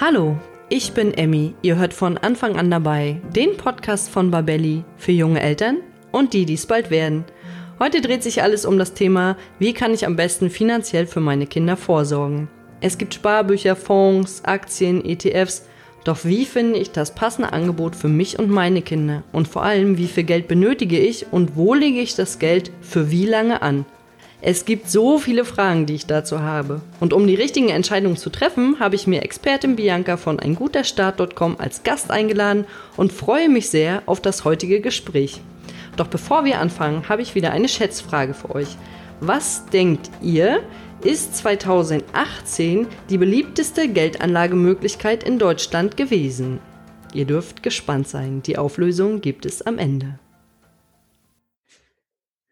Hallo, ich bin Emmy. Ihr hört von Anfang an dabei den Podcast von Babelli für junge Eltern und die, die es bald werden. Heute dreht sich alles um das Thema, wie kann ich am besten finanziell für meine Kinder vorsorgen. Es gibt Sparbücher, Fonds, Aktien, ETFs. Doch wie finde ich das passende Angebot für mich und meine Kinder? Und vor allem, wie viel Geld benötige ich und wo lege ich das Geld für wie lange an? Es gibt so viele Fragen, die ich dazu habe. Und um die richtigen Entscheidungen zu treffen, habe ich mir Expertin Bianca von einguterstart.com als Gast eingeladen und freue mich sehr auf das heutige Gespräch. Doch bevor wir anfangen, habe ich wieder eine Schätzfrage für euch. Was denkt ihr, ist 2018 die beliebteste Geldanlagemöglichkeit in Deutschland gewesen? Ihr dürft gespannt sein. Die Auflösung gibt es am Ende.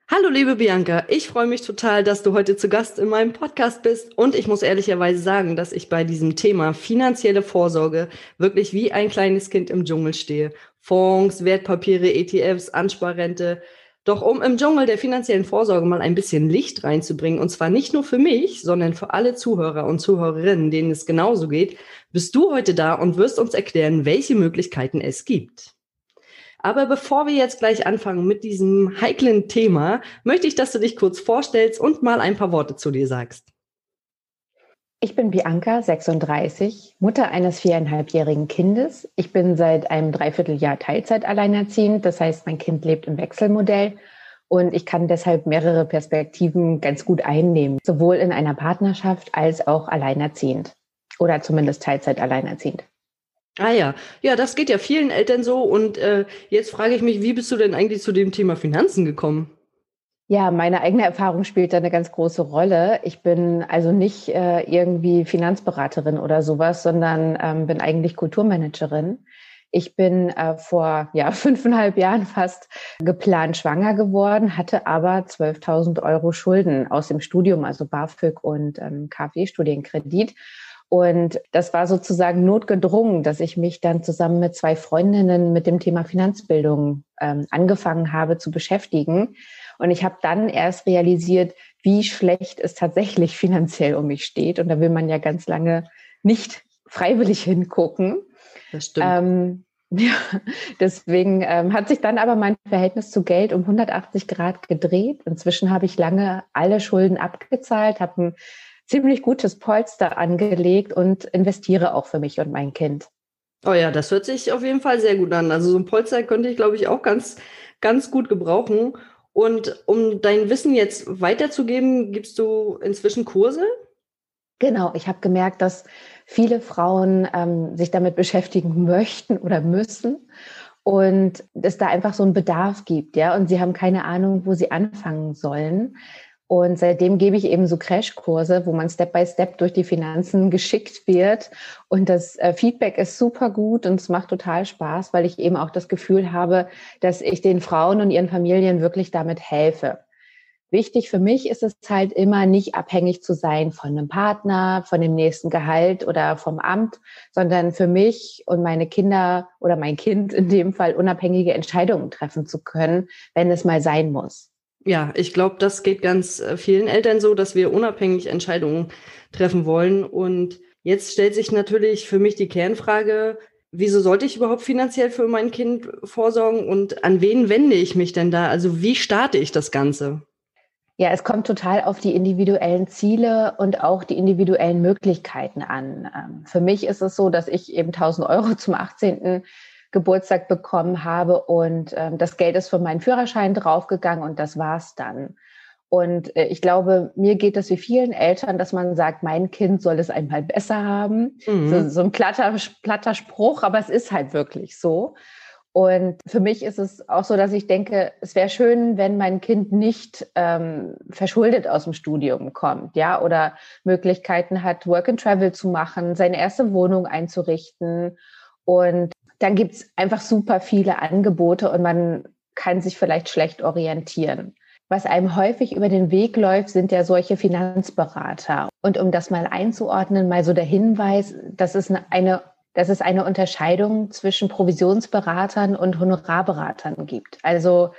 Hallo liebe Bianca, ich freue mich total, dass du heute zu Gast in meinem Podcast bist und ich muss ehrlicherweise sagen, dass ich bei diesem Thema finanzielle Vorsorge wirklich wie ein kleines Kind im Dschungel stehe. Fonds, Wertpapiere, ETFs, Ansparrente. Doch um im Dschungel der finanziellen Vorsorge mal ein bisschen Licht reinzubringen, und zwar nicht nur für mich, sondern für alle Zuhörer und Zuhörerinnen, denen es genauso geht, bist du heute da und wirst uns erklären, welche Möglichkeiten es gibt. Aber bevor wir jetzt gleich anfangen mit diesem heiklen Thema, möchte ich, dass du dich kurz vorstellst und mal ein paar Worte zu dir sagst. Ich bin Bianca, 36, Mutter eines viereinhalbjährigen Kindes. Ich bin seit einem Dreivierteljahr Teilzeit alleinerziehend. Das heißt, mein Kind lebt im Wechselmodell und ich kann deshalb mehrere Perspektiven ganz gut einnehmen, sowohl in einer Partnerschaft als auch alleinerziehend oder zumindest Teilzeit alleinerziehend. Ah ja, ja, das geht ja vielen Eltern so. Und äh, jetzt frage ich mich, wie bist du denn eigentlich zu dem Thema Finanzen gekommen? Ja, meine eigene Erfahrung spielt da eine ganz große Rolle. Ich bin also nicht äh, irgendwie Finanzberaterin oder sowas, sondern ähm, bin eigentlich Kulturmanagerin. Ich bin äh, vor ja, fünfeinhalb Jahren fast geplant schwanger geworden, hatte aber 12.000 Euro Schulden aus dem Studium, also BAföG und ähm, KfW-Studienkredit und das war sozusagen notgedrungen, dass ich mich dann zusammen mit zwei Freundinnen mit dem Thema Finanzbildung ähm, angefangen habe zu beschäftigen. Und ich habe dann erst realisiert, wie schlecht es tatsächlich finanziell um mich steht. Und da will man ja ganz lange nicht freiwillig hingucken. Das stimmt. Ähm, ja, deswegen ähm, hat sich dann aber mein Verhältnis zu Geld um 180 Grad gedreht. Inzwischen habe ich lange alle Schulden abgezahlt, habe ein ziemlich gutes Polster angelegt und investiere auch für mich und mein Kind. Oh ja, das hört sich auf jeden Fall sehr gut an. Also so ein Polster könnte ich, glaube ich, auch ganz, ganz gut gebrauchen. Und um dein Wissen jetzt weiterzugeben, gibst du inzwischen Kurse? Genau, ich habe gemerkt, dass viele Frauen ähm, sich damit beschäftigen möchten oder müssen und es da einfach so einen Bedarf gibt, ja, und sie haben keine Ahnung, wo sie anfangen sollen. Und seitdem gebe ich eben so Crashkurse, wo man Step by Step durch die Finanzen geschickt wird. Und das äh, Feedback ist super gut und es macht total Spaß, weil ich eben auch das Gefühl habe, dass ich den Frauen und ihren Familien wirklich damit helfe. Wichtig für mich ist es halt immer nicht abhängig zu sein von einem Partner, von dem nächsten Gehalt oder vom Amt, sondern für mich und meine Kinder oder mein Kind in dem Fall unabhängige Entscheidungen treffen zu können, wenn es mal sein muss. Ja, ich glaube, das geht ganz äh, vielen Eltern so, dass wir unabhängig Entscheidungen treffen wollen. Und jetzt stellt sich natürlich für mich die Kernfrage, wieso sollte ich überhaupt finanziell für mein Kind vorsorgen und an wen wende ich mich denn da? Also wie starte ich das Ganze? Ja, es kommt total auf die individuellen Ziele und auch die individuellen Möglichkeiten an. Ähm, für mich ist es so, dass ich eben 1000 Euro zum 18. Geburtstag bekommen habe und ähm, das Geld ist für meinen Führerschein draufgegangen und das war's dann. Und äh, ich glaube, mir geht es wie vielen Eltern, dass man sagt, mein Kind soll es einmal besser haben. Mhm. So, so, ein platter, platter Spruch, aber es ist halt wirklich so. Und für mich ist es auch so, dass ich denke, es wäre schön, wenn mein Kind nicht ähm, verschuldet aus dem Studium kommt, ja, oder Möglichkeiten hat, Work and Travel zu machen, seine erste Wohnung einzurichten und dann gibt's einfach super viele Angebote und man kann sich vielleicht schlecht orientieren. Was einem häufig über den Weg läuft, sind ja solche Finanzberater. Und um das mal einzuordnen, mal so der Hinweis, dass es eine, dass es eine Unterscheidung zwischen Provisionsberatern und Honorarberatern gibt. Also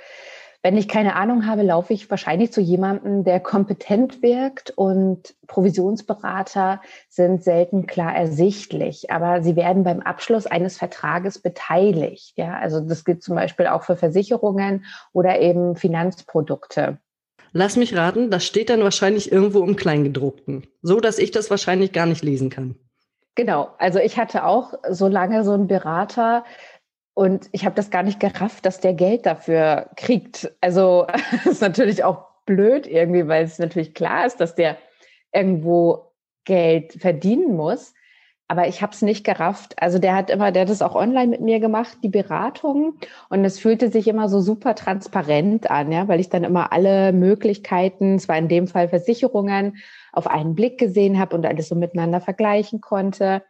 Wenn ich keine Ahnung habe, laufe ich wahrscheinlich zu jemandem, der kompetent wirkt und Provisionsberater sind selten klar ersichtlich, aber sie werden beim Abschluss eines Vertrages beteiligt. Ja, also das gilt zum Beispiel auch für Versicherungen oder eben Finanzprodukte. Lass mich raten, das steht dann wahrscheinlich irgendwo im Kleingedruckten, so dass ich das wahrscheinlich gar nicht lesen kann. Genau, also ich hatte auch so lange so einen Berater, und ich habe das gar nicht gerafft, dass der Geld dafür kriegt. Also ist natürlich auch blöd irgendwie, weil es natürlich klar ist, dass der irgendwo Geld verdienen muss. Aber ich habe es nicht gerafft. Also der hat immer, der hat es auch online mit mir gemacht, die Beratung. Und es fühlte sich immer so super transparent an, ja, weil ich dann immer alle Möglichkeiten, es war in dem Fall Versicherungen, auf einen Blick gesehen habe und alles so miteinander vergleichen konnte.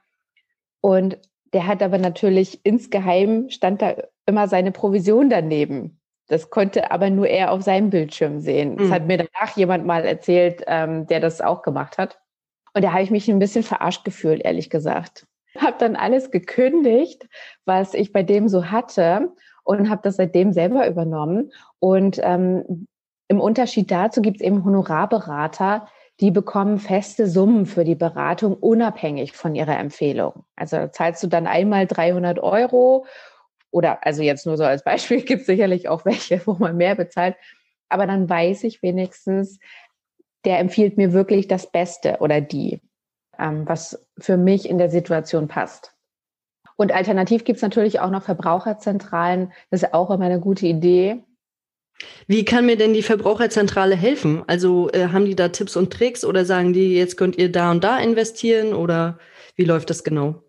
Und der hat aber natürlich insgeheim stand da immer seine Provision daneben. Das konnte aber nur er auf seinem Bildschirm sehen. Das mhm. hat mir danach jemand mal erzählt, ähm, der das auch gemacht hat. Und da habe ich mich ein bisschen verarscht gefühlt, ehrlich gesagt. Habe dann alles gekündigt, was ich bei dem so hatte und habe das seitdem selber übernommen. Und ähm, im Unterschied dazu gibt es eben Honorarberater, die bekommen feste Summen für die Beratung unabhängig von ihrer Empfehlung. Also zahlst du dann einmal 300 Euro oder also jetzt nur so als Beispiel gibt es sicherlich auch welche, wo man mehr bezahlt. Aber dann weiß ich wenigstens, der empfiehlt mir wirklich das Beste oder die, ähm, was für mich in der Situation passt. Und alternativ gibt es natürlich auch noch Verbraucherzentralen. Das ist auch immer eine gute Idee. Wie kann mir denn die Verbraucherzentrale helfen? Also äh, haben die da Tipps und Tricks oder sagen die, jetzt könnt ihr da und da investieren oder wie läuft das genau?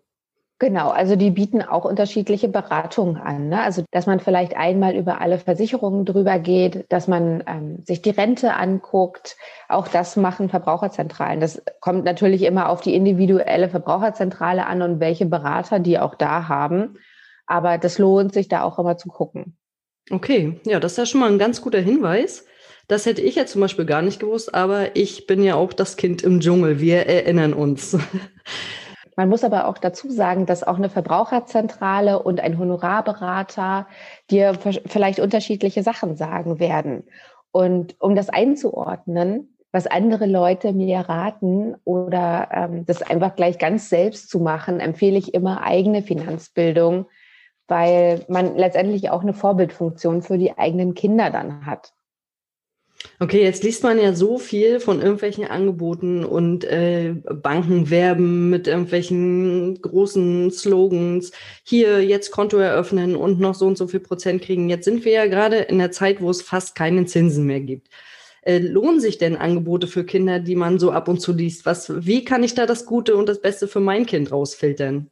Genau, also die bieten auch unterschiedliche Beratungen an. Ne? Also dass man vielleicht einmal über alle Versicherungen drüber geht, dass man ähm, sich die Rente anguckt. Auch das machen Verbraucherzentralen. Das kommt natürlich immer auf die individuelle Verbraucherzentrale an und welche Berater die auch da haben. Aber das lohnt sich da auch immer zu gucken. Okay, ja, das ist ja schon mal ein ganz guter Hinweis. Das hätte ich ja zum Beispiel gar nicht gewusst, aber ich bin ja auch das Kind im Dschungel. Wir erinnern uns. Man muss aber auch dazu sagen, dass auch eine Verbraucherzentrale und ein Honorarberater dir vielleicht unterschiedliche Sachen sagen werden. Und um das einzuordnen, was andere Leute mir raten oder ähm, das einfach gleich ganz selbst zu machen, empfehle ich immer eigene Finanzbildung weil man letztendlich auch eine Vorbildfunktion für die eigenen Kinder dann hat. Okay, jetzt liest man ja so viel von irgendwelchen Angeboten und äh, Banken werben mit irgendwelchen großen Slogans. Hier jetzt Konto eröffnen und noch so und so viel Prozent kriegen. Jetzt sind wir ja gerade in der Zeit, wo es fast keinen Zinsen mehr gibt. Äh, lohnen sich denn Angebote für Kinder, die man so ab und zu liest? Was, wie kann ich da das Gute und das Beste für mein Kind rausfiltern?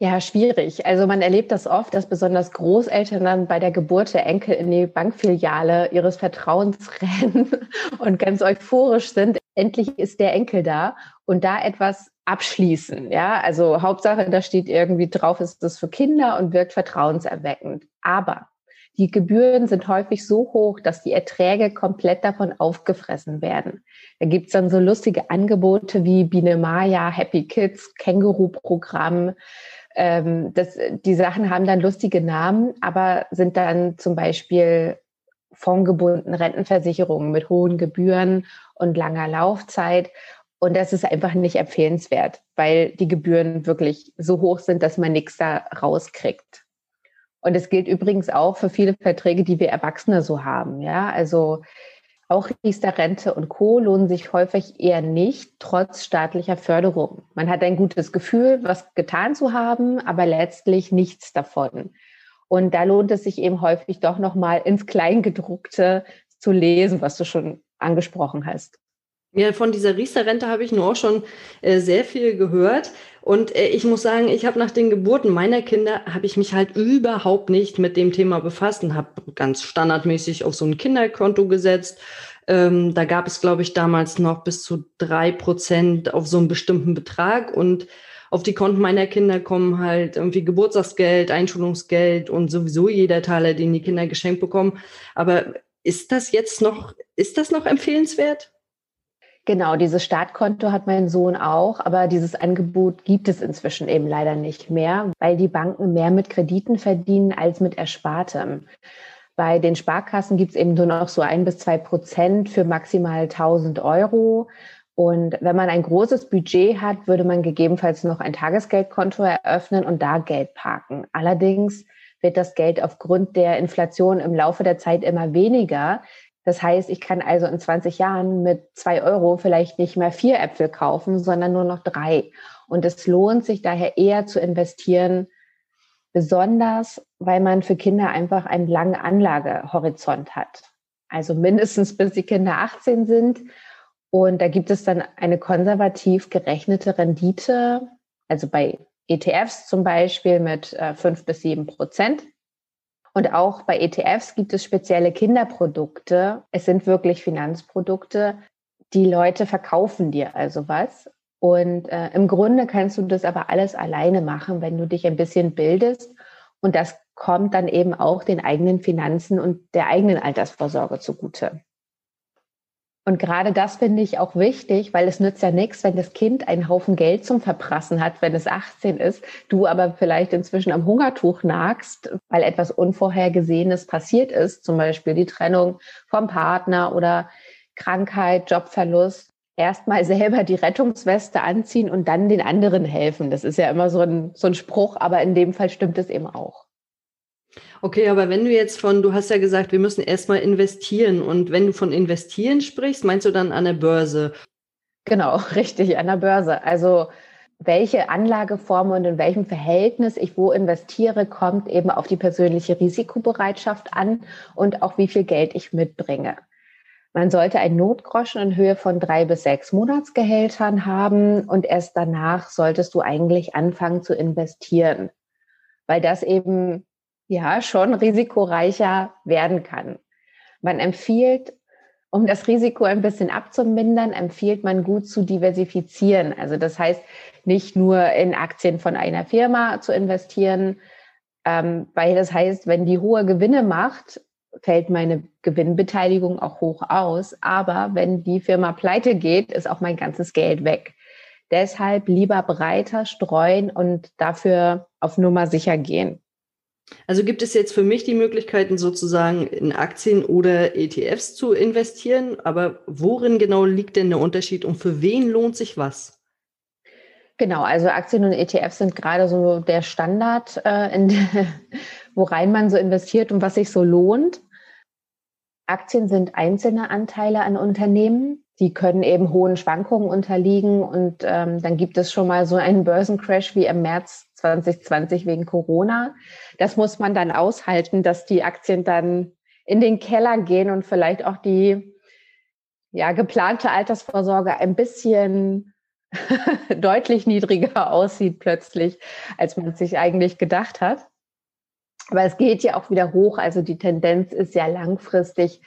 Ja, schwierig. Also man erlebt das oft, dass besonders Großeltern dann bei der Geburt der Enkel in die Bankfiliale ihres Vertrauens rennen und ganz euphorisch sind. Endlich ist der Enkel da und da etwas abschließen. Ja, also Hauptsache, da steht irgendwie drauf, ist das für Kinder und wirkt vertrauenserweckend. Aber die Gebühren sind häufig so hoch, dass die Erträge komplett davon aufgefressen werden. Da gibt's dann so lustige Angebote wie Biene Maya, Happy Kids, Känguru-Programm, ähm, das, die Sachen haben dann lustige Namen, aber sind dann zum Beispiel fondgebundene Rentenversicherungen mit hohen Gebühren und langer Laufzeit. Und das ist einfach nicht empfehlenswert, weil die Gebühren wirklich so hoch sind, dass man nichts da rauskriegt. Und es gilt übrigens auch für viele Verträge, die wir Erwachsene so haben. Ja, also auch Riester-Rente und Co. lohnen sich häufig eher nicht, trotz staatlicher Förderung. Man hat ein gutes Gefühl, was getan zu haben, aber letztlich nichts davon. Und da lohnt es sich eben häufig doch nochmal ins Kleingedruckte zu lesen, was du schon angesprochen hast. Ja, von dieser Riester-Rente habe ich nur auch schon äh, sehr viel gehört. Und äh, ich muss sagen, ich habe nach den Geburten meiner Kinder, habe ich mich halt überhaupt nicht mit dem Thema befasst und habe ganz standardmäßig auf so ein Kinderkonto gesetzt. Ähm, da gab es, glaube ich, damals noch bis zu drei Prozent auf so einen bestimmten Betrag. Und auf die Konten meiner Kinder kommen halt irgendwie Geburtstagsgeld, Einschulungsgeld und sowieso jeder Teiler, den die Kinder geschenkt bekommen. Aber ist das jetzt noch, ist das noch empfehlenswert? Genau, dieses Startkonto hat mein Sohn auch, aber dieses Angebot gibt es inzwischen eben leider nicht mehr, weil die Banken mehr mit Krediten verdienen als mit Erspartem. Bei den Sparkassen gibt es eben nur noch so ein bis zwei Prozent für maximal 1000 Euro. Und wenn man ein großes Budget hat, würde man gegebenenfalls noch ein Tagesgeldkonto eröffnen und da Geld parken. Allerdings wird das Geld aufgrund der Inflation im Laufe der Zeit immer weniger. Das heißt, ich kann also in 20 Jahren mit zwei Euro vielleicht nicht mehr vier Äpfel kaufen, sondern nur noch drei. Und es lohnt sich daher eher zu investieren, besonders weil man für Kinder einfach einen langen Anlagehorizont hat. Also mindestens bis die Kinder 18 sind und da gibt es dann eine konservativ gerechnete Rendite, also bei ETFs zum Beispiel mit äh, fünf bis sieben Prozent. Und auch bei ETFs gibt es spezielle Kinderprodukte. Es sind wirklich Finanzprodukte. Die Leute verkaufen dir also was. Und äh, im Grunde kannst du das aber alles alleine machen, wenn du dich ein bisschen bildest. Und das kommt dann eben auch den eigenen Finanzen und der eigenen Altersvorsorge zugute. Und gerade das finde ich auch wichtig, weil es nützt ja nichts, wenn das Kind einen Haufen Geld zum Verprassen hat, wenn es 18 ist, du aber vielleicht inzwischen am Hungertuch nagst, weil etwas Unvorhergesehenes passiert ist, zum Beispiel die Trennung vom Partner oder Krankheit, Jobverlust. Erstmal selber die Rettungsweste anziehen und dann den anderen helfen. Das ist ja immer so ein, so ein Spruch, aber in dem Fall stimmt es eben auch. Okay, aber wenn du jetzt von, du hast ja gesagt, wir müssen erstmal investieren und wenn du von investieren sprichst, meinst du dann an der Börse? Genau, richtig, an der Börse. Also welche Anlageform und in welchem Verhältnis ich wo investiere, kommt eben auf die persönliche Risikobereitschaft an und auch wie viel Geld ich mitbringe. Man sollte ein Notgroschen in Höhe von drei bis sechs Monatsgehältern haben und erst danach solltest du eigentlich anfangen zu investieren, weil das eben ja schon risikoreicher werden kann. Man empfiehlt, um das Risiko ein bisschen abzumindern, empfiehlt man gut zu diversifizieren. Also das heißt, nicht nur in Aktien von einer Firma zu investieren, ähm, weil das heißt, wenn die hohe Gewinne macht, fällt meine Gewinnbeteiligung auch hoch aus. Aber wenn die Firma pleite geht, ist auch mein ganzes Geld weg. Deshalb lieber breiter streuen und dafür auf Nummer sicher gehen. Also gibt es jetzt für mich die Möglichkeiten, sozusagen in Aktien oder ETFs zu investieren, aber worin genau liegt denn der Unterschied und für wen lohnt sich was? Genau, also Aktien und ETFs sind gerade so der Standard, äh, in worein man so investiert und was sich so lohnt. Aktien sind einzelne Anteile an Unternehmen. Die können eben hohen Schwankungen unterliegen und ähm, dann gibt es schon mal so einen Börsencrash wie im März 2020 wegen Corona. Das muss man dann aushalten, dass die Aktien dann in den Keller gehen und vielleicht auch die ja, geplante Altersvorsorge ein bisschen deutlich niedriger aussieht plötzlich, als man sich eigentlich gedacht hat. Aber es geht ja auch wieder hoch. Also die Tendenz ist ja langfristig,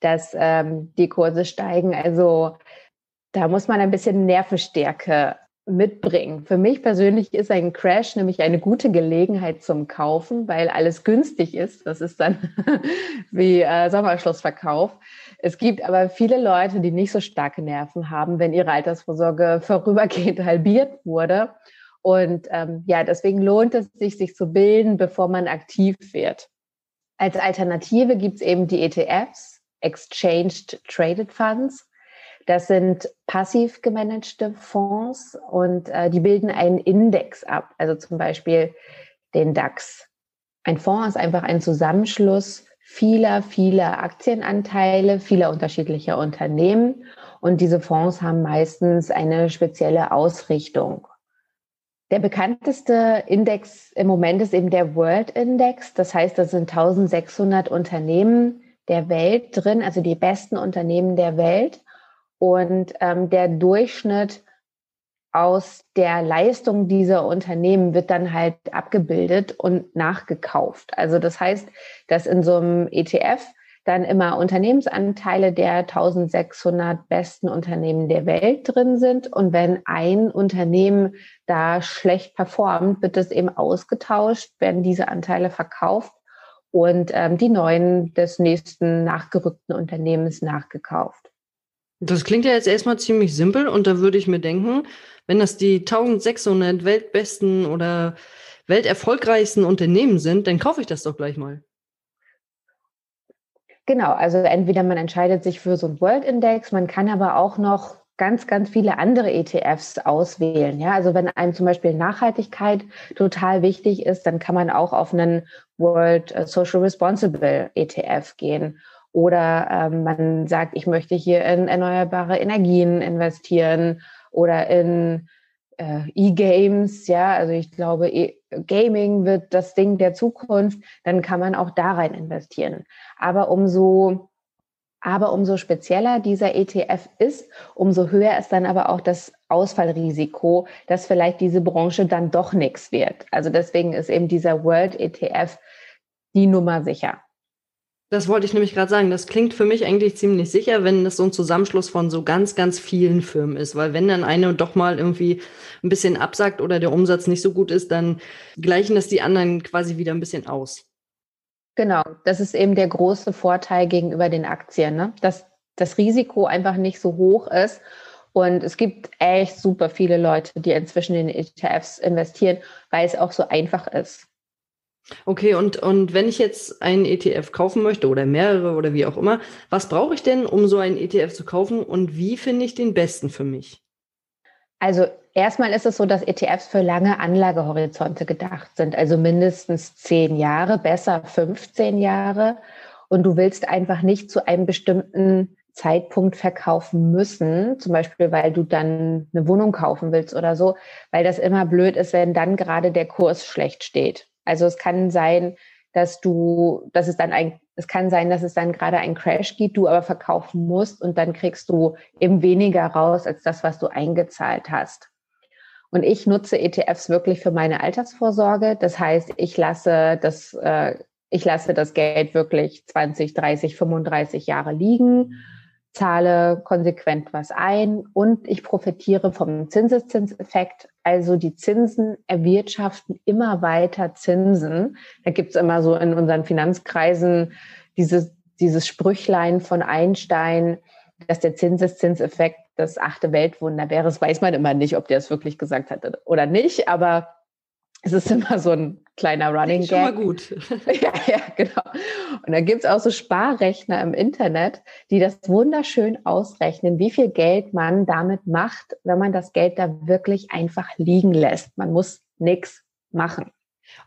dass ähm, die Kurse steigen. Also da muss man ein bisschen Nervenstärke mitbringen. Für mich persönlich ist ein Crash nämlich eine gute Gelegenheit zum Kaufen, weil alles günstig ist. Das ist dann wie äh, Sommerschlussverkauf. Es gibt aber viele Leute, die nicht so starke Nerven haben, wenn ihre Altersvorsorge vorübergehend halbiert wurde. Und ähm, ja, deswegen lohnt es sich, sich zu bilden, bevor man aktiv wird. Als Alternative gibt es eben die ETFs, Exchanged Traded Funds. Das sind passiv gemanagte Fonds und äh, die bilden einen Index ab, also zum Beispiel den DAX. Ein Fonds ist einfach ein Zusammenschluss vieler, vieler Aktienanteile, vieler unterschiedlicher Unternehmen. Und diese Fonds haben meistens eine spezielle Ausrichtung. Der bekannteste Index im Moment ist eben der World Index. Das heißt, da sind 1600 Unternehmen der Welt drin, also die besten Unternehmen der Welt. Und ähm, der Durchschnitt aus der Leistung dieser Unternehmen wird dann halt abgebildet und nachgekauft. Also das heißt, dass in so einem ETF dann immer Unternehmensanteile der 1600 besten Unternehmen der Welt drin sind. Und wenn ein Unternehmen da schlecht performt, wird es eben ausgetauscht, werden diese Anteile verkauft und ähm, die neuen des nächsten nachgerückten Unternehmens nachgekauft. Das klingt ja jetzt erstmal ziemlich simpel und da würde ich mir denken, wenn das die 1600 weltbesten oder welterfolgreichsten Unternehmen sind, dann kaufe ich das doch gleich mal. Genau, also entweder man entscheidet sich für so einen World Index, man kann aber auch noch ganz, ganz viele andere ETFs auswählen. Ja, also wenn einem zum Beispiel Nachhaltigkeit total wichtig ist, dann kann man auch auf einen World Social Responsible ETF gehen. Oder ähm, man sagt, ich möchte hier in erneuerbare Energien investieren oder in äh, E-Games, ja, also ich glaube, e Gaming wird das Ding der Zukunft, dann kann man auch da rein investieren. Aber umso, aber umso spezieller dieser ETF ist, umso höher ist dann aber auch das Ausfallrisiko, dass vielleicht diese Branche dann doch nichts wird. Also deswegen ist eben dieser World ETF die Nummer sicher. Das wollte ich nämlich gerade sagen. Das klingt für mich eigentlich ziemlich sicher, wenn das so ein Zusammenschluss von so ganz, ganz vielen Firmen ist. Weil wenn dann eine doch mal irgendwie ein bisschen absagt oder der Umsatz nicht so gut ist, dann gleichen das die anderen quasi wieder ein bisschen aus. Genau, das ist eben der große Vorteil gegenüber den Aktien, ne? dass das Risiko einfach nicht so hoch ist. Und es gibt echt super viele Leute, die inzwischen in ETFs investieren, weil es auch so einfach ist. Okay, und, und wenn ich jetzt einen ETF kaufen möchte oder mehrere oder wie auch immer, was brauche ich denn, um so einen ETF zu kaufen und wie finde ich den besten für mich? Also erstmal ist es so, dass ETFs für lange Anlagehorizonte gedacht sind, also mindestens zehn Jahre, besser 15 Jahre. Und du willst einfach nicht zu einem bestimmten Zeitpunkt verkaufen müssen, zum Beispiel weil du dann eine Wohnung kaufen willst oder so, weil das immer blöd ist, wenn dann gerade der Kurs schlecht steht. Also es kann sein, dass du, dass es dann ein, es kann sein, dass es dann gerade einen Crash gibt, du aber verkaufen musst und dann kriegst du eben weniger raus als das, was du eingezahlt hast. Und ich nutze ETFs wirklich für meine Altersvorsorge. Das heißt, ich lasse das, äh, ich lasse das Geld wirklich 20, 30, 35 Jahre liegen zahle konsequent was ein und ich profitiere vom Zinseszinseffekt. Also die Zinsen erwirtschaften immer weiter Zinsen. Da gibt's immer so in unseren Finanzkreisen dieses, dieses Sprüchlein von Einstein, dass der Zinseszinseffekt das achte Weltwunder wäre. Das weiß man immer nicht, ob der es wirklich gesagt hat oder nicht, aber es ist immer so ein kleiner Running Gag. Schon mal gut. ja, ja, genau. Und da gibt es auch so Sparrechner im Internet, die das wunderschön ausrechnen, wie viel Geld man damit macht, wenn man das Geld da wirklich einfach liegen lässt. Man muss nichts machen.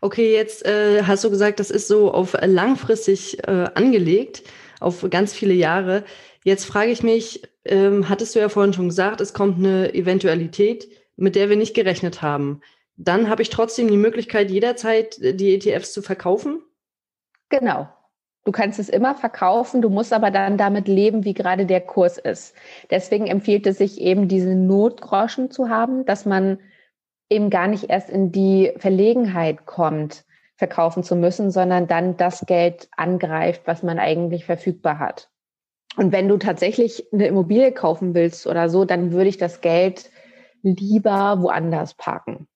Okay, jetzt äh, hast du gesagt, das ist so auf langfristig äh, angelegt, auf ganz viele Jahre. Jetzt frage ich mich, ähm, hattest du ja vorhin schon gesagt, es kommt eine Eventualität, mit der wir nicht gerechnet haben dann habe ich trotzdem die Möglichkeit, jederzeit äh, die ETFs zu verkaufen? Genau. Du kannst es immer verkaufen, du musst aber dann damit leben, wie gerade der Kurs ist. Deswegen empfiehlt es sich eben, diese Notgroschen zu haben, dass man eben gar nicht erst in die Verlegenheit kommt, verkaufen zu müssen, sondern dann das Geld angreift, was man eigentlich verfügbar hat. Und wenn du tatsächlich eine Immobilie kaufen willst oder so, dann würde ich das Geld lieber woanders parken.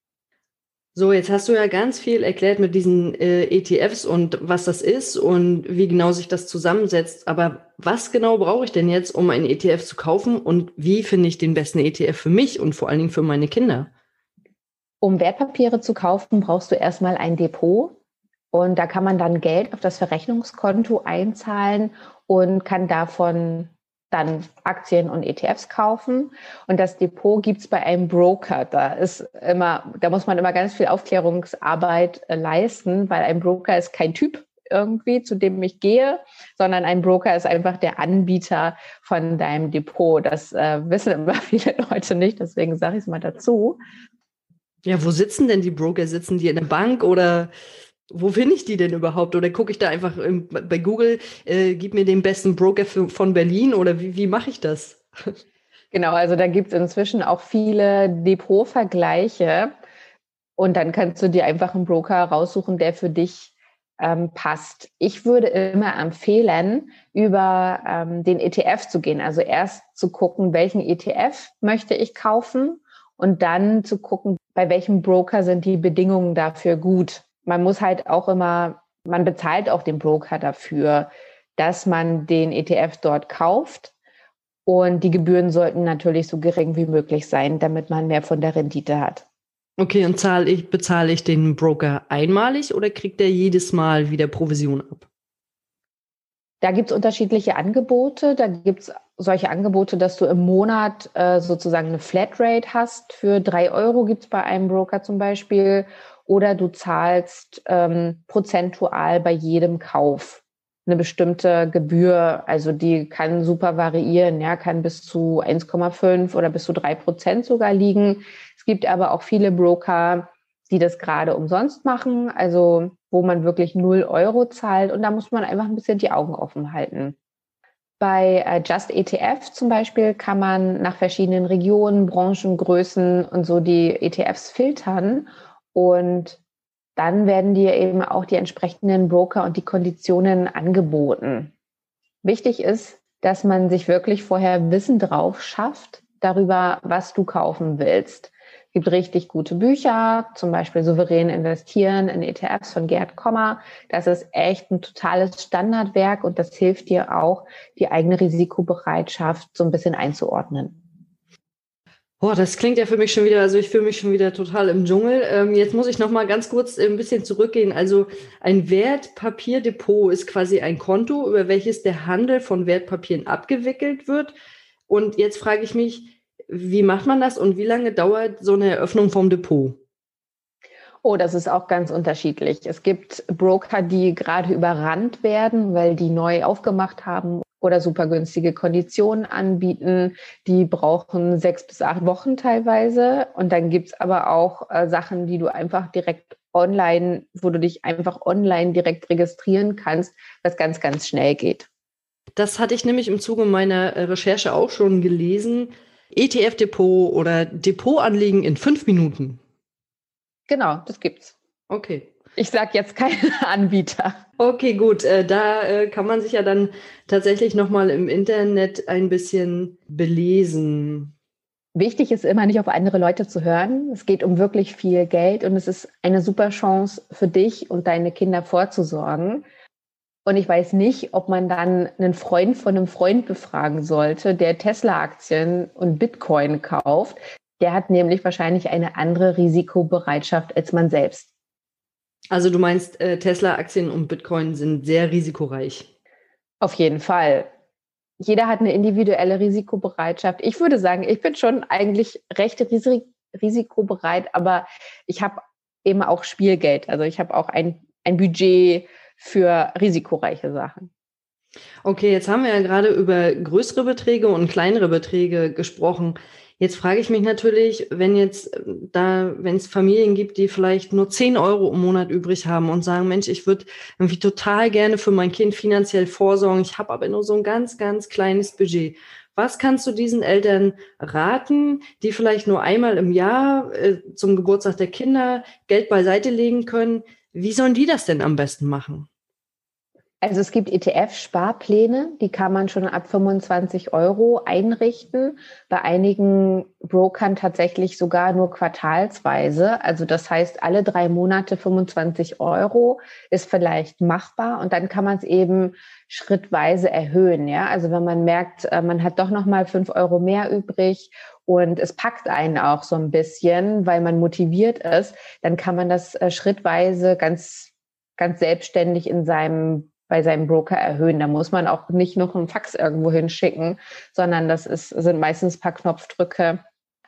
So, jetzt hast du ja ganz viel erklärt mit diesen äh, ETFs und was das ist und wie genau sich das zusammensetzt. Aber was genau brauche ich denn jetzt, um einen ETF zu kaufen und wie finde ich den besten ETF für mich und vor allen Dingen für meine Kinder? Um Wertpapiere zu kaufen, brauchst du erstmal ein Depot. Und da kann man dann Geld auf das Verrechnungskonto einzahlen und kann davon dann Aktien und ETFs kaufen. Und das Depot gibt's bei einem Broker. Da ist immer, da muss man immer ganz viel Aufklärungsarbeit äh, leisten, weil ein Broker ist kein Typ irgendwie, zu dem ich gehe, sondern ein Broker ist einfach der Anbieter von deinem Depot. Das äh, wissen immer viele Leute nicht, deswegen sage ich es mal dazu. Ja, wo sitzen denn die Broker? Sitzen die in der Bank oder wo finde ich die denn überhaupt? Oder gucke ich da einfach im, bei Google, äh, gib mir den besten Broker für, von Berlin oder wie, wie mache ich das? Genau, also da gibt es inzwischen auch viele Depotvergleiche und dann kannst du dir einfach einen Broker raussuchen, der für dich ähm, passt. Ich würde immer empfehlen, über ähm, den ETF zu gehen. Also erst zu gucken, welchen ETF möchte ich kaufen und dann zu gucken, bei welchem Broker sind die Bedingungen dafür gut man muss halt auch immer, man bezahlt auch den Broker dafür, dass man den ETF dort kauft. Und die Gebühren sollten natürlich so gering wie möglich sein, damit man mehr von der Rendite hat. Okay, und zahle ich, bezahle ich den Broker einmalig oder kriegt er jedes Mal wieder Provision ab? Da gibt es unterschiedliche Angebote. Da gibt es solche Angebote, dass du im Monat äh, sozusagen eine Flatrate hast. Für drei Euro gibt es bei einem Broker zum Beispiel. Oder du zahlst ähm, prozentual bei jedem Kauf eine bestimmte Gebühr. Also die kann super variieren, ja, kann bis zu 1,5 oder bis zu drei Prozent sogar liegen. Es gibt aber auch viele Broker, die das gerade umsonst machen, also wo man wirklich 0 Euro zahlt und da muss man einfach ein bisschen die Augen offen halten. Bei äh, Just ETF zum Beispiel kann man nach verschiedenen Regionen, Branchen, Größen und so die ETFs filtern und dann werden dir eben auch die entsprechenden Broker und die Konditionen angeboten. Wichtig ist, dass man sich wirklich vorher Wissen drauf schafft darüber, was du kaufen willst. Es gibt richtig gute Bücher, zum Beispiel Souverän investieren in ETFs von Gerd Kommer. Das ist echt ein totales Standardwerk und das hilft dir auch, die eigene Risikobereitschaft so ein bisschen einzuordnen. Boah, das klingt ja für mich schon wieder, also ich fühle mich schon wieder total im Dschungel. Ähm, jetzt muss ich noch mal ganz kurz ein bisschen zurückgehen. Also ein Wertpapierdepot ist quasi ein Konto, über welches der Handel von Wertpapieren abgewickelt wird. Und jetzt frage ich mich, wie macht man das und wie lange dauert so eine Eröffnung vom Depot? Oh, das ist auch ganz unterschiedlich. Es gibt Broker, die gerade überrannt werden, weil die neu aufgemacht haben oder super günstige Konditionen anbieten. Die brauchen sechs bis acht Wochen teilweise. Und dann gibt es aber auch äh, Sachen, die du einfach direkt online, wo du dich einfach online direkt registrieren kannst, was ganz, ganz schnell geht. Das hatte ich nämlich im Zuge meiner äh, Recherche auch schon gelesen. ETF-Depot oder Depotanlegen in fünf Minuten. Genau, das gibt's. Okay. Ich sage jetzt keinen Anbieter. Okay, gut. Äh, da äh, kann man sich ja dann tatsächlich nochmal im Internet ein bisschen belesen. Wichtig ist immer nicht auf andere Leute zu hören. Es geht um wirklich viel Geld und es ist eine super Chance für dich und deine Kinder vorzusorgen. Und ich weiß nicht, ob man dann einen Freund von einem Freund befragen sollte, der Tesla-Aktien und Bitcoin kauft. Der hat nämlich wahrscheinlich eine andere Risikobereitschaft als man selbst. Also du meinst, äh, Tesla-Aktien und Bitcoin sind sehr risikoreich? Auf jeden Fall. Jeder hat eine individuelle Risikobereitschaft. Ich würde sagen, ich bin schon eigentlich recht ris risikobereit, aber ich habe eben auch Spielgeld. Also ich habe auch ein, ein Budget für risikoreiche Sachen. Okay, jetzt haben wir ja gerade über größere Beträge und kleinere Beträge gesprochen. Jetzt frage ich mich natürlich, wenn jetzt äh, da, wenn es Familien gibt, die vielleicht nur 10 Euro im Monat übrig haben und sagen, Mensch, ich würde irgendwie total gerne für mein Kind finanziell vorsorgen, ich habe aber nur so ein ganz, ganz kleines Budget. Was kannst du diesen Eltern raten, die vielleicht nur einmal im Jahr äh, zum Geburtstag der Kinder Geld beiseite legen können? Wie sollen die das denn am besten machen? Also es gibt ETF-Sparpläne, die kann man schon ab 25 Euro einrichten. Bei einigen Brokern tatsächlich sogar nur quartalsweise. Also das heißt, alle drei Monate 25 Euro ist vielleicht machbar und dann kann man es eben schrittweise erhöhen. Ja, also wenn man merkt, äh, man hat doch noch mal fünf Euro mehr übrig und es packt einen auch so ein bisschen, weil man motiviert ist, dann kann man das äh, schrittweise ganz ganz selbstständig in seinem bei seinem Broker erhöhen. Da muss man auch nicht noch einen Fax irgendwo hinschicken, sondern das ist, sind meistens ein paar Knopfdrücke.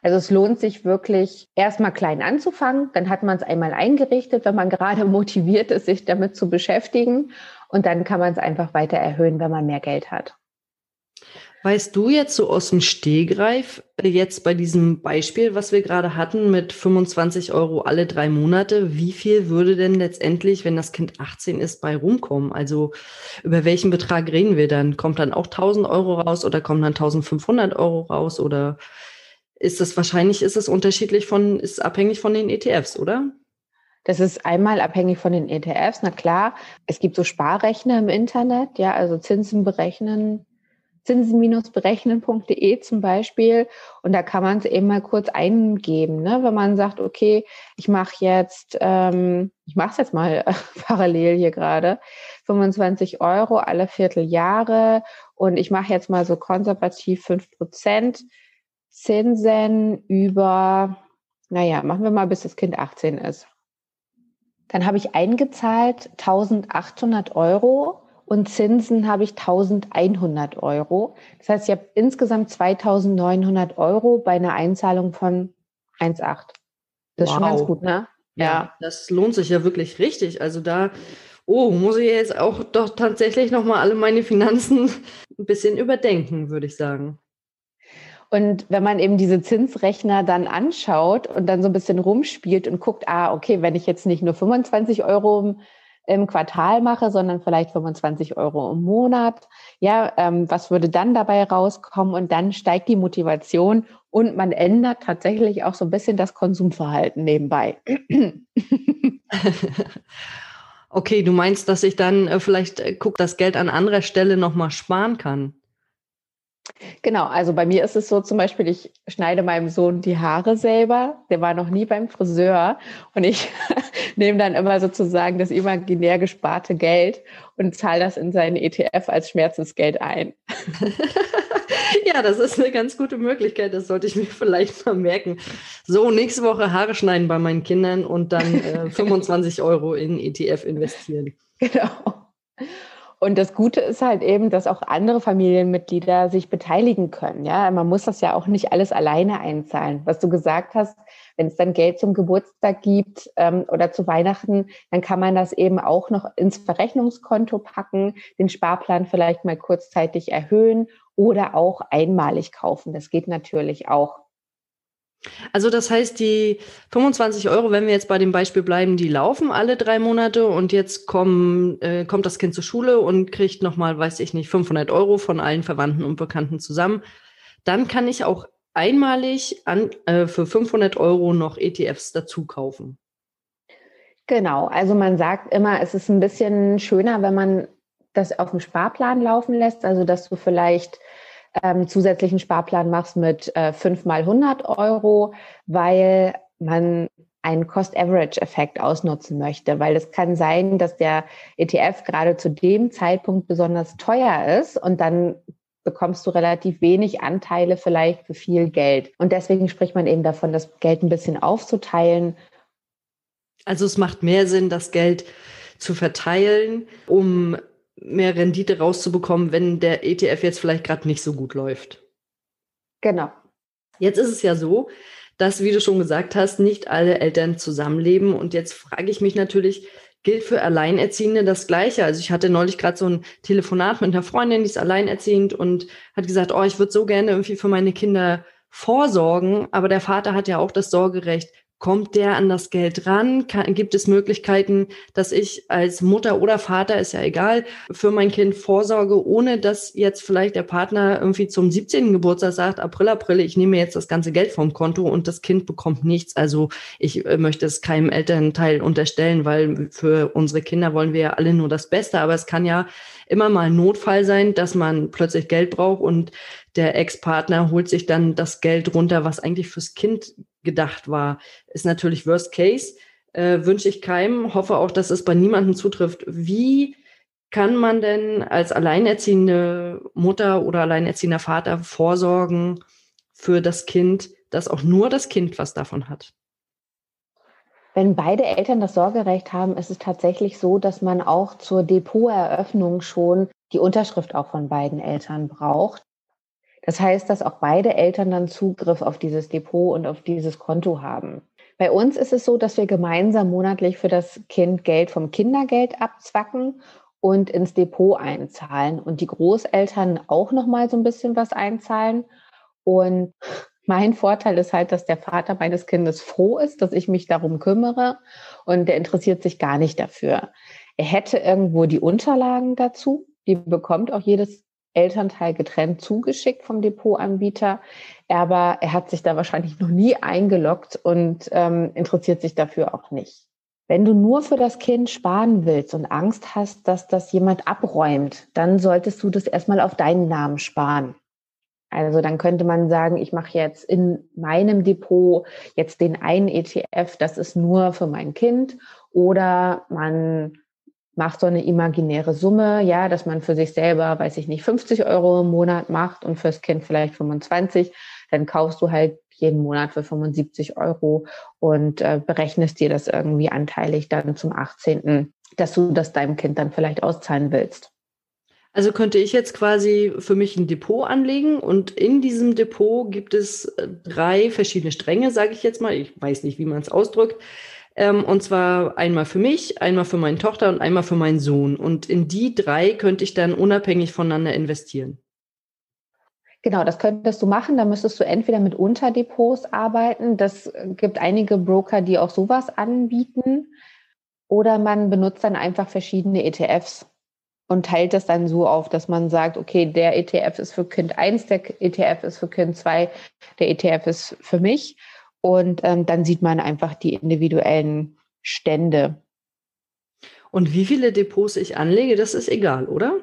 Also es lohnt sich wirklich, erstmal klein anzufangen. Dann hat man es einmal eingerichtet, wenn man gerade motiviert ist, sich damit zu beschäftigen. Und dann kann man es einfach weiter erhöhen, wenn man mehr Geld hat. Weißt du jetzt so aus dem Stehgreif, jetzt bei diesem Beispiel, was wir gerade hatten, mit 25 Euro alle drei Monate, wie viel würde denn letztendlich, wenn das Kind 18 ist, bei rumkommen? Also über welchen Betrag reden wir dann? Kommt dann auch 1000 Euro raus oder kommen dann 1500 Euro raus? Oder ist das wahrscheinlich, ist es unterschiedlich von, ist abhängig von den ETFs, oder? Das ist einmal abhängig von den ETFs. Na klar, es gibt so Sparrechner im Internet, ja, also Zinsen berechnen zinsen-berechnen.de zum Beispiel. Und da kann man es eben mal kurz eingeben, ne? wenn man sagt, okay, ich mache jetzt, ähm, ich mache es jetzt mal parallel hier gerade, 25 Euro alle Vierteljahre und ich mache jetzt mal so konservativ 5 Prozent Zinsen über, naja, machen wir mal, bis das Kind 18 ist. Dann habe ich eingezahlt 1800 Euro und Zinsen habe ich 1100 Euro. Das heißt, ich habe insgesamt 2900 Euro bei einer Einzahlung von 1,8. Das wow. ist schon ganz gut, ne? Ja. ja, das lohnt sich ja wirklich richtig. Also da, oh, muss ich jetzt auch doch tatsächlich nochmal alle meine Finanzen ein bisschen überdenken, würde ich sagen. Und wenn man eben diese Zinsrechner dann anschaut und dann so ein bisschen rumspielt und guckt, ah, okay, wenn ich jetzt nicht nur 25 Euro im Quartal mache, sondern vielleicht 25 Euro im Monat, ja, ähm, was würde dann dabei rauskommen? Und dann steigt die Motivation und man ändert tatsächlich auch so ein bisschen das Konsumverhalten nebenbei. okay, du meinst, dass ich dann äh, vielleicht äh, guck, das Geld an anderer Stelle nochmal sparen kann? Genau, also bei mir ist es so zum Beispiel, ich schneide meinem Sohn die Haare selber. Der war noch nie beim Friseur und ich nehme dann immer sozusagen das imaginär gesparte Geld und zahle das in seinen ETF als Schmerzensgeld ein. ja, das ist eine ganz gute Möglichkeit. Das sollte ich mir vielleicht mal merken. So, nächste Woche Haare schneiden bei meinen Kindern und dann äh, 25 Euro in ETF investieren. Genau. Und das Gute ist halt eben, dass auch andere Familienmitglieder sich beteiligen können. Ja, man muss das ja auch nicht alles alleine einzahlen. Was du gesagt hast, wenn es dann Geld zum Geburtstag gibt ähm, oder zu Weihnachten, dann kann man das eben auch noch ins Verrechnungskonto packen, den Sparplan vielleicht mal kurzzeitig erhöhen oder auch einmalig kaufen. Das geht natürlich auch. Also das heißt, die 25 Euro, wenn wir jetzt bei dem Beispiel bleiben, die laufen alle drei Monate und jetzt kommen, äh, kommt das Kind zur Schule und kriegt nochmal, weiß ich nicht, 500 Euro von allen Verwandten und Bekannten zusammen. Dann kann ich auch einmalig an, äh, für 500 Euro noch ETFs dazu kaufen. Genau, also man sagt immer, es ist ein bisschen schöner, wenn man das auf dem Sparplan laufen lässt, also dass du vielleicht ähm, zusätzlichen Sparplan machst mit äh, 5 mal 100 Euro, weil man einen Cost-Average-Effekt ausnutzen möchte, weil es kann sein, dass der ETF gerade zu dem Zeitpunkt besonders teuer ist und dann bekommst du relativ wenig Anteile vielleicht für viel Geld. Und deswegen spricht man eben davon, das Geld ein bisschen aufzuteilen. Also es macht mehr Sinn, das Geld zu verteilen, um mehr Rendite rauszubekommen, wenn der ETF jetzt vielleicht gerade nicht so gut läuft. Genau. Jetzt ist es ja so, dass, wie du schon gesagt hast, nicht alle Eltern zusammenleben. Und jetzt frage ich mich natürlich, gilt für Alleinerziehende das Gleiche? Also ich hatte neulich gerade so ein Telefonat mit einer Freundin, die ist alleinerziehend und hat gesagt, oh, ich würde so gerne irgendwie für meine Kinder vorsorgen, aber der Vater hat ja auch das Sorgerecht. Kommt der an das Geld ran? Kann, gibt es Möglichkeiten, dass ich als Mutter oder Vater, ist ja egal, für mein Kind vorsorge, ohne dass jetzt vielleicht der Partner irgendwie zum 17. Geburtstag sagt, April, April, ich nehme jetzt das ganze Geld vom Konto und das Kind bekommt nichts. Also ich äh, möchte es keinem Elternteil unterstellen, weil für unsere Kinder wollen wir ja alle nur das Beste. Aber es kann ja immer mal ein Notfall sein, dass man plötzlich Geld braucht und der Ex-Partner holt sich dann das Geld runter, was eigentlich fürs Kind gedacht war. Ist natürlich Worst Case, äh, wünsche ich keinem, hoffe auch, dass es bei niemandem zutrifft. Wie kann man denn als alleinerziehende Mutter oder alleinerziehender Vater vorsorgen für das Kind, dass auch nur das Kind was davon hat? Wenn beide Eltern das Sorgerecht haben, ist es tatsächlich so, dass man auch zur Depoteröffnung schon die Unterschrift auch von beiden Eltern braucht. Das heißt, dass auch beide Eltern dann Zugriff auf dieses Depot und auf dieses Konto haben. Bei uns ist es so, dass wir gemeinsam monatlich für das Kind Geld vom Kindergeld abzwacken und ins Depot einzahlen und die Großeltern auch noch mal so ein bisschen was einzahlen und mein Vorteil ist halt, dass der Vater meines Kindes froh ist, dass ich mich darum kümmere und der interessiert sich gar nicht dafür. Er hätte irgendwo die Unterlagen dazu, die bekommt auch jedes Elternteil getrennt zugeschickt vom Depotanbieter. Aber er hat sich da wahrscheinlich noch nie eingeloggt und ähm, interessiert sich dafür auch nicht. Wenn du nur für das Kind sparen willst und Angst hast, dass das jemand abräumt, dann solltest du das erstmal auf deinen Namen sparen. Also dann könnte man sagen, ich mache jetzt in meinem Depot jetzt den einen ETF, das ist nur für mein Kind. Oder man macht so eine imaginäre Summe, ja, dass man für sich selber, weiß ich nicht, 50 Euro im Monat macht und fürs Kind vielleicht 25, dann kaufst du halt jeden Monat für 75 Euro und äh, berechnest dir das irgendwie anteilig dann zum 18., dass du das deinem Kind dann vielleicht auszahlen willst. Also könnte ich jetzt quasi für mich ein Depot anlegen und in diesem Depot gibt es äh, drei verschiedene Stränge, sage ich jetzt mal. Ich weiß nicht, wie man es ausdrückt. Ähm, und zwar einmal für mich, einmal für meine Tochter und einmal für meinen Sohn. Und in die drei könnte ich dann unabhängig voneinander investieren. Genau, das könntest du machen. Da müsstest du entweder mit Unterdepots arbeiten. Das gibt einige Broker, die auch sowas anbieten. Oder man benutzt dann einfach verschiedene ETFs und teilt das dann so auf, dass man sagt, okay, der ETF ist für Kind 1, der ETF ist für Kind 2, der ETF ist für mich. Und ähm, dann sieht man einfach die individuellen Stände. Und wie viele Depots ich anlege, das ist egal, oder?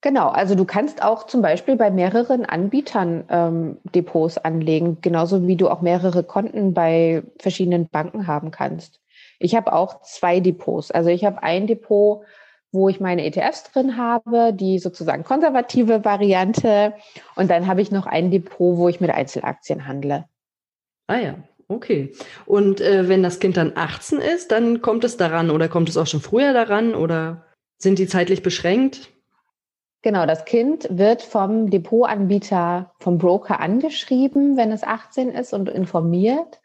Genau, also du kannst auch zum Beispiel bei mehreren Anbietern ähm, Depots anlegen, genauso wie du auch mehrere Konten bei verschiedenen Banken haben kannst. Ich habe auch zwei Depots. Also ich habe ein Depot, wo ich meine ETFs drin habe, die sozusagen konservative Variante. Und dann habe ich noch ein Depot, wo ich mit Einzelaktien handle. Ah ja, okay. Und äh, wenn das Kind dann 18 ist, dann kommt es daran oder kommt es auch schon früher daran oder sind die zeitlich beschränkt? Genau, das Kind wird vom Depotanbieter, vom Broker angeschrieben, wenn es 18 ist und informiert.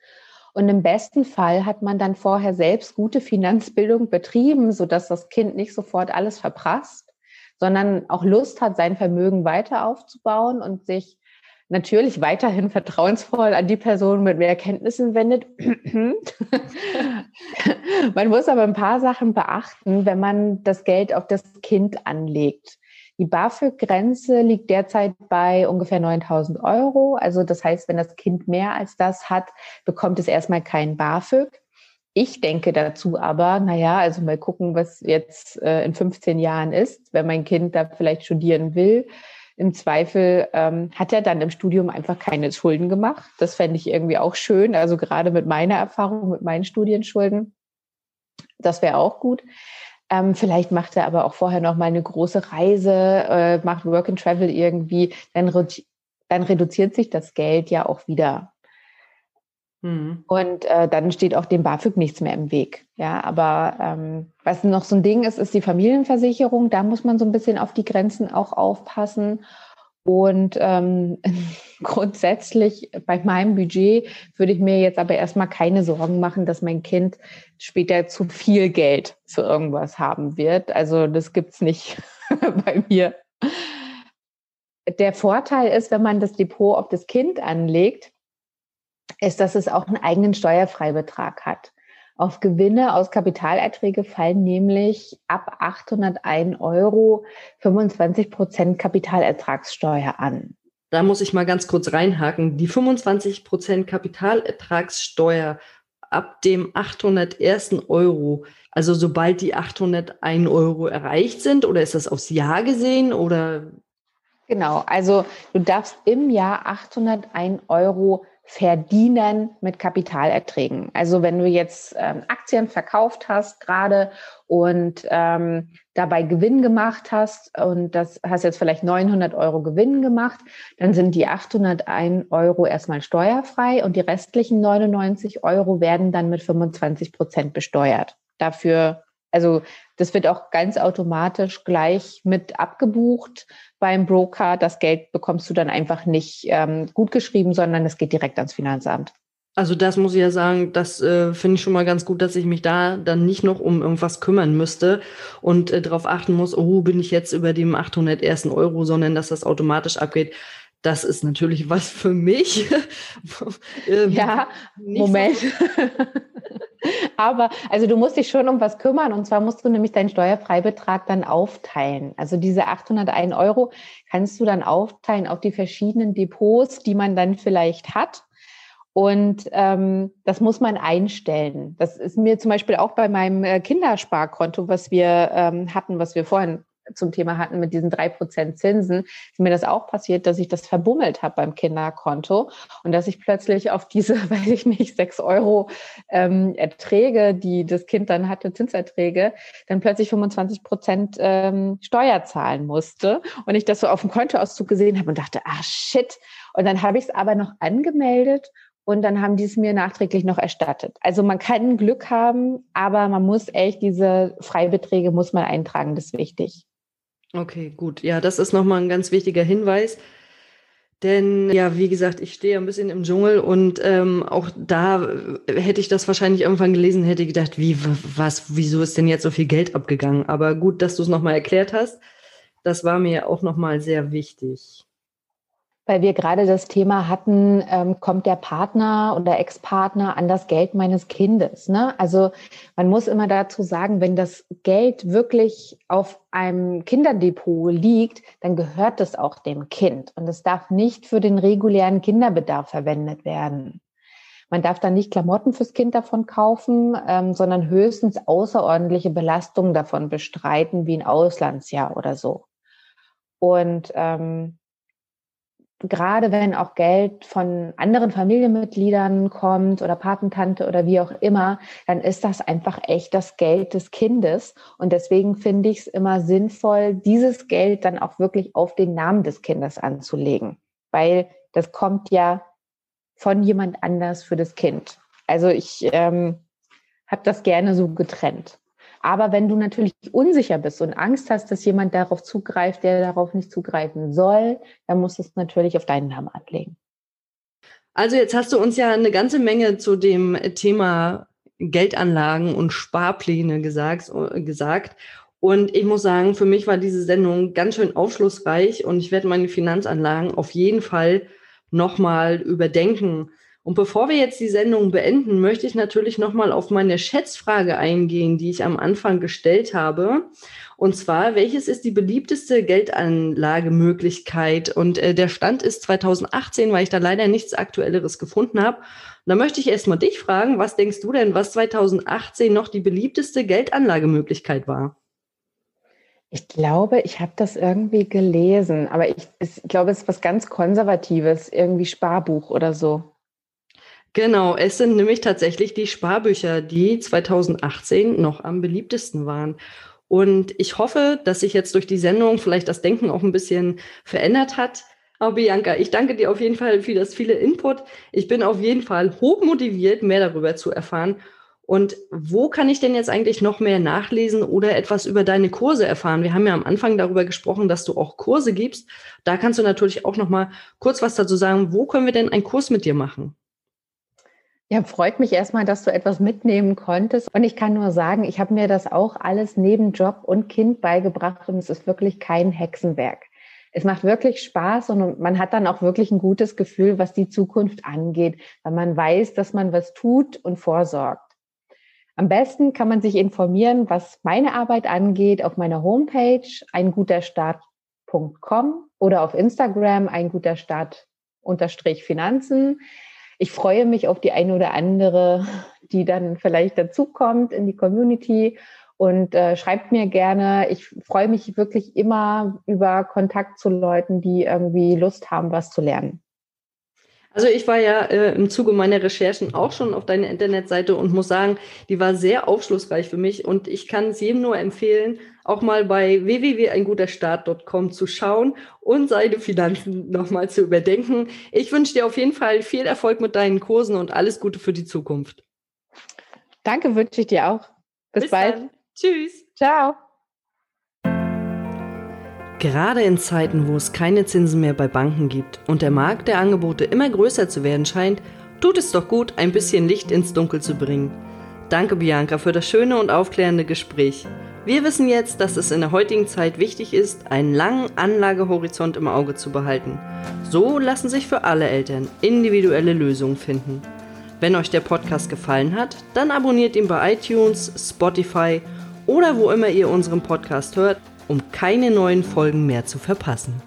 Und im besten Fall hat man dann vorher selbst gute Finanzbildung betrieben, sodass das Kind nicht sofort alles verprasst, sondern auch Lust hat, sein Vermögen weiter aufzubauen und sich natürlich weiterhin vertrauensvoll an die Person mit mehr Kenntnissen wendet. man muss aber ein paar Sachen beachten, wenn man das Geld auf das Kind anlegt. Die BAföG-Grenze liegt derzeit bei ungefähr 9000 Euro. Also das heißt, wenn das Kind mehr als das hat, bekommt es erstmal kein BAföG. Ich denke dazu aber, naja, also mal gucken, was jetzt äh, in 15 Jahren ist, wenn mein Kind da vielleicht studieren will. Im Zweifel ähm, hat er dann im Studium einfach keine Schulden gemacht. Das fände ich irgendwie auch schön. Also gerade mit meiner Erfahrung, mit meinen Studienschulden. Das wäre auch gut. Ähm, vielleicht macht er aber auch vorher noch mal eine große Reise, äh, macht Work and Travel irgendwie. Dann, dann reduziert sich das Geld ja auch wieder. Mhm. Und äh, dann steht auch dem BAföG nichts mehr im Weg. Ja, aber ähm, was noch so ein Ding ist, ist die Familienversicherung. Da muss man so ein bisschen auf die Grenzen auch aufpassen. Und ähm, grundsätzlich bei meinem Budget würde ich mir jetzt aber erstmal keine Sorgen machen, dass mein Kind später zu viel Geld für irgendwas haben wird. Also das gibt's nicht bei mir. Der Vorteil ist, wenn man das Depot auf das Kind anlegt, ist, dass es auch einen eigenen Steuerfreibetrag hat. Auf Gewinne aus Kapitalerträge fallen nämlich ab 801 Euro 25 Prozent Kapitalertragssteuer an. Da muss ich mal ganz kurz reinhaken. Die 25 Prozent Kapitalertragssteuer ab dem 801. Euro, also sobald die 801 Euro erreicht sind, oder ist das aufs Jahr gesehen oder? Genau, also du darfst im Jahr 801 Euro verdienen mit Kapitalerträgen. Also wenn du jetzt ähm, Aktien verkauft hast gerade und ähm, dabei Gewinn gemacht hast und das hast jetzt vielleicht 900 Euro Gewinn gemacht, dann sind die 801 Euro erstmal steuerfrei und die restlichen 99 Euro werden dann mit 25 Prozent besteuert. Dafür also das wird auch ganz automatisch gleich mit abgebucht beim Broker. Das Geld bekommst du dann einfach nicht ähm, gut geschrieben, sondern es geht direkt ans Finanzamt. Also das muss ich ja sagen, das äh, finde ich schon mal ganz gut, dass ich mich da dann nicht noch um irgendwas kümmern müsste und äh, darauf achten muss, oh, bin ich jetzt über dem 801. Euro, sondern dass das automatisch abgeht. Das ist natürlich was für mich. ähm, ja, Moment. So Aber also du musst dich schon um was kümmern und zwar musst du nämlich deinen Steuerfreibetrag dann aufteilen. Also diese 801 Euro kannst du dann aufteilen auf die verschiedenen Depots, die man dann vielleicht hat. Und ähm, das muss man einstellen. Das ist mir zum Beispiel auch bei meinem äh, Kindersparkonto, was wir ähm, hatten, was wir vorhin zum Thema hatten mit diesen drei Prozent Zinsen, ist mir das auch passiert, dass ich das verbummelt habe beim Kinderkonto und dass ich plötzlich auf diese, weiß ich nicht, sechs Euro ähm, Erträge, die das Kind dann hatte, Zinserträge, dann plötzlich 25 Prozent ähm, Steuer zahlen musste und ich das so auf dem Kontoauszug gesehen habe und dachte, ah shit. Und dann habe ich es aber noch angemeldet und dann haben die es mir nachträglich noch erstattet. Also man kann Glück haben, aber man muss echt diese Freibeträge muss man eintragen, das ist wichtig. Okay, gut. Ja, das ist nochmal ein ganz wichtiger Hinweis. Denn ja, wie gesagt, ich stehe ein bisschen im Dschungel und ähm, auch da äh, hätte ich das wahrscheinlich irgendwann gelesen, hätte gedacht, wie, was, wieso ist denn jetzt so viel Geld abgegangen? Aber gut, dass du es nochmal erklärt hast. Das war mir auch nochmal sehr wichtig weil wir gerade das Thema hatten, ähm, kommt der Partner oder Ex-Partner an das Geld meines Kindes. Ne? Also man muss immer dazu sagen, wenn das Geld wirklich auf einem Kinderdepot liegt, dann gehört es auch dem Kind und es darf nicht für den regulären Kinderbedarf verwendet werden. Man darf dann nicht Klamotten fürs Kind davon kaufen, ähm, sondern höchstens außerordentliche Belastungen davon bestreiten, wie ein Auslandsjahr oder so. Und ähm, gerade wenn auch Geld von anderen Familienmitgliedern kommt oder Patentante oder wie auch immer, dann ist das einfach echt das Geld des Kindes. Und deswegen finde ich es immer sinnvoll, dieses Geld dann auch wirklich auf den Namen des Kindes anzulegen, weil das kommt ja von jemand anders für das Kind. Also ich ähm, habe das gerne so getrennt. Aber wenn du natürlich unsicher bist und Angst hast, dass jemand darauf zugreift, der darauf nicht zugreifen soll, dann musst du es natürlich auf deinen Namen anlegen. Also jetzt hast du uns ja eine ganze Menge zu dem Thema Geldanlagen und Sparpläne gesagt, gesagt. Und ich muss sagen, für mich war diese Sendung ganz schön aufschlussreich und ich werde meine Finanzanlagen auf jeden Fall nochmal überdenken. Und bevor wir jetzt die Sendung beenden, möchte ich natürlich nochmal auf meine Schätzfrage eingehen, die ich am Anfang gestellt habe. Und zwar, welches ist die beliebteste Geldanlagemöglichkeit? Und äh, der Stand ist 2018, weil ich da leider nichts Aktuelleres gefunden habe. Und da möchte ich erstmal dich fragen, was denkst du denn, was 2018 noch die beliebteste Geldanlagemöglichkeit war? Ich glaube, ich habe das irgendwie gelesen, aber ich, ich glaube, es ist was ganz Konservatives, irgendwie Sparbuch oder so. Genau, es sind nämlich tatsächlich die Sparbücher, die 2018 noch am beliebtesten waren. Und ich hoffe, dass sich jetzt durch die Sendung vielleicht das Denken auch ein bisschen verändert hat. Aber Bianca, ich danke dir auf jeden Fall für das viele Input. Ich bin auf jeden Fall hochmotiviert, mehr darüber zu erfahren. Und wo kann ich denn jetzt eigentlich noch mehr nachlesen oder etwas über deine Kurse erfahren? Wir haben ja am Anfang darüber gesprochen, dass du auch Kurse gibst. Da kannst du natürlich auch noch mal kurz was dazu sagen. Wo können wir denn einen Kurs mit dir machen? Ja, freut mich erstmal, dass du etwas mitnehmen konntest. Und ich kann nur sagen, ich habe mir das auch alles neben Job und Kind beigebracht und es ist wirklich kein Hexenwerk. Es macht wirklich Spaß und man hat dann auch wirklich ein gutes Gefühl, was die Zukunft angeht, weil man weiß, dass man was tut und vorsorgt. Am besten kann man sich informieren, was meine Arbeit angeht, auf meiner Homepage einguterstart.com oder auf Instagram einguterstart unterstrich Finanzen ich freue mich auf die eine oder andere, die dann vielleicht dazukommt in die Community und äh, schreibt mir gerne. Ich freue mich wirklich immer über Kontakt zu Leuten, die irgendwie Lust haben, was zu lernen. Also ich war ja äh, im Zuge meiner Recherchen auch schon auf deiner Internetseite und muss sagen, die war sehr aufschlussreich für mich und ich kann es jedem nur empfehlen, auch mal bei www.einguterstart.com zu schauen und seine Finanzen nochmal zu überdenken. Ich wünsche dir auf jeden Fall viel Erfolg mit deinen Kursen und alles Gute für die Zukunft. Danke, wünsche ich dir auch. Bis, Bis bald. Dann. Tschüss. Ciao. Gerade in Zeiten, wo es keine Zinsen mehr bei Banken gibt und der Markt der Angebote immer größer zu werden scheint, tut es doch gut, ein bisschen Licht ins Dunkel zu bringen. Danke, Bianca, für das schöne und aufklärende Gespräch. Wir wissen jetzt, dass es in der heutigen Zeit wichtig ist, einen langen Anlagehorizont im Auge zu behalten. So lassen sich für alle Eltern individuelle Lösungen finden. Wenn euch der Podcast gefallen hat, dann abonniert ihn bei iTunes, Spotify oder wo immer ihr unseren Podcast hört um keine neuen Folgen mehr zu verpassen.